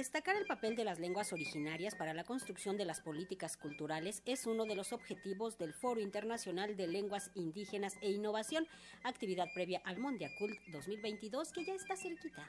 Destacar el papel de las lenguas originarias para la construcción de las políticas culturales es uno de los objetivos del Foro Internacional de Lenguas Indígenas e Innovación, actividad previa al Mondiacult 2022 que ya está cerquita.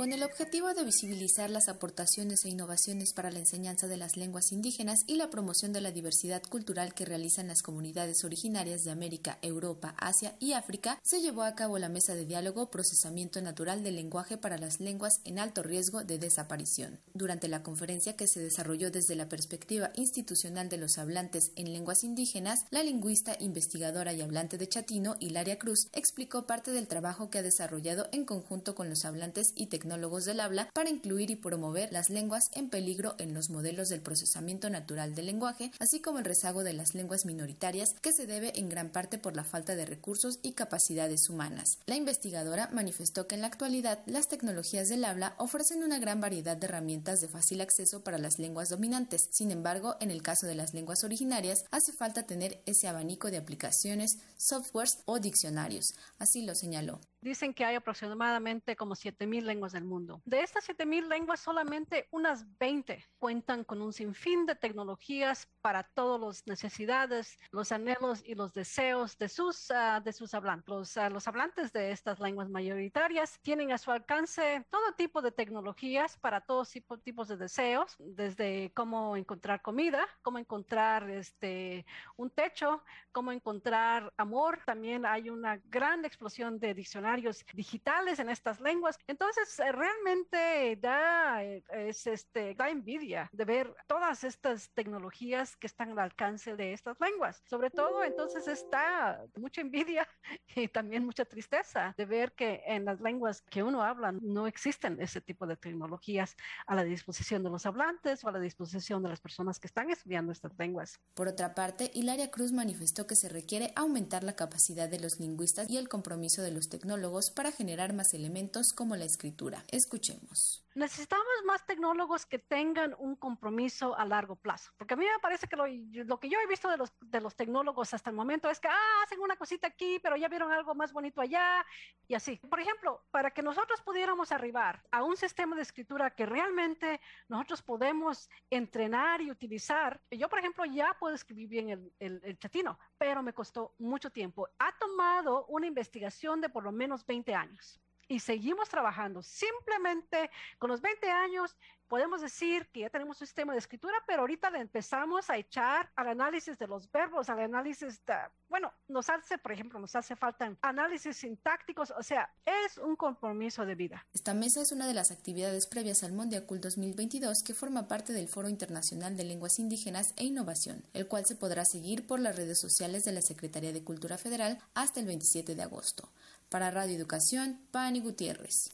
Con el objetivo de visibilizar las aportaciones e innovaciones para la enseñanza de las lenguas indígenas y la promoción de la diversidad cultural que realizan las comunidades originarias de América, Europa, Asia y África, se llevó a cabo la mesa de diálogo Procesamiento Natural del Lenguaje para las Lenguas en Alto Riesgo de Desaparición. Durante la conferencia que se desarrolló desde la perspectiva institucional de los hablantes en lenguas indígenas, la lingüista, investigadora y hablante de chatino, Hilaria Cruz, explicó parte del trabajo que ha desarrollado en conjunto con los hablantes y tecnólogos tecnólogos del habla para incluir y promover las lenguas en peligro en los modelos del procesamiento natural del lenguaje, así como el rezago de las lenguas minoritarias que se debe en gran parte por la falta de recursos y capacidades humanas. La investigadora manifestó que en la actualidad las tecnologías del habla ofrecen una gran variedad de herramientas de fácil acceso para las lenguas dominantes. Sin embargo, en el caso de las lenguas originarias, hace falta tener ese abanico de aplicaciones, softwares o diccionarios. Así lo señaló. Dicen que hay aproximadamente como 7.000 lenguas mundo. De estas 7.000 lenguas, solamente unas 20 cuentan con un sinfín de tecnologías para todas las necesidades, los anhelos y los deseos de sus, uh, de sus hablantes. Los, uh, los hablantes de estas lenguas mayoritarias tienen a su alcance todo tipo de tecnologías para todos tipos de deseos, desde cómo encontrar comida, cómo encontrar este, un techo, cómo encontrar amor. También hay una gran explosión de diccionarios digitales en estas lenguas. Entonces, realmente da, eh, es, este, da envidia de ver todas estas tecnologías que están al alcance de estas lenguas. Sobre todo, entonces, está mucha envidia y también mucha tristeza de ver que en las lenguas que uno habla no existen ese tipo de tecnologías a la disposición de los hablantes o a la disposición de las personas que están estudiando estas lenguas. Por otra parte, Hilaria Cruz manifestó que se requiere aumentar la capacidad de los lingüistas y el compromiso de los tecnólogos para generar más elementos como la escritura. Escuchemos. Necesitamos más tecnólogos que tengan un compromiso a largo plazo, porque a mí me parece que lo, que yo he visto de los, de los tecnólogos hasta el momento es que ah, hacen una cosita aquí, pero ya vieron algo más bonito allá y así. Por ejemplo, para que nosotros pudiéramos arribar a un sistema de escritura que realmente nosotros podemos entrenar y utilizar, yo por ejemplo ya puedo escribir bien el, el, el chatino, pero me costó mucho tiempo. Ha tomado una investigación de por lo menos 20 años y seguimos trabajando. Simplemente con los 20 años podemos decir que ya tenemos un sistema de escritura, pero ahorita le empezamos a echar al análisis de los verbos, al análisis, de, bueno, nos hace, por ejemplo, nos hace falta análisis sintácticos, o sea, es un compromiso de vida. Esta mesa es una de las actividades previas al Mondiacult 2022 que forma parte del Foro Internacional de Lenguas Indígenas e Innovación, el cual se podrá seguir por las redes sociales de la Secretaría de Cultura Federal hasta el 27 de agosto. Para Radio Educación, Pani Gutiérrez.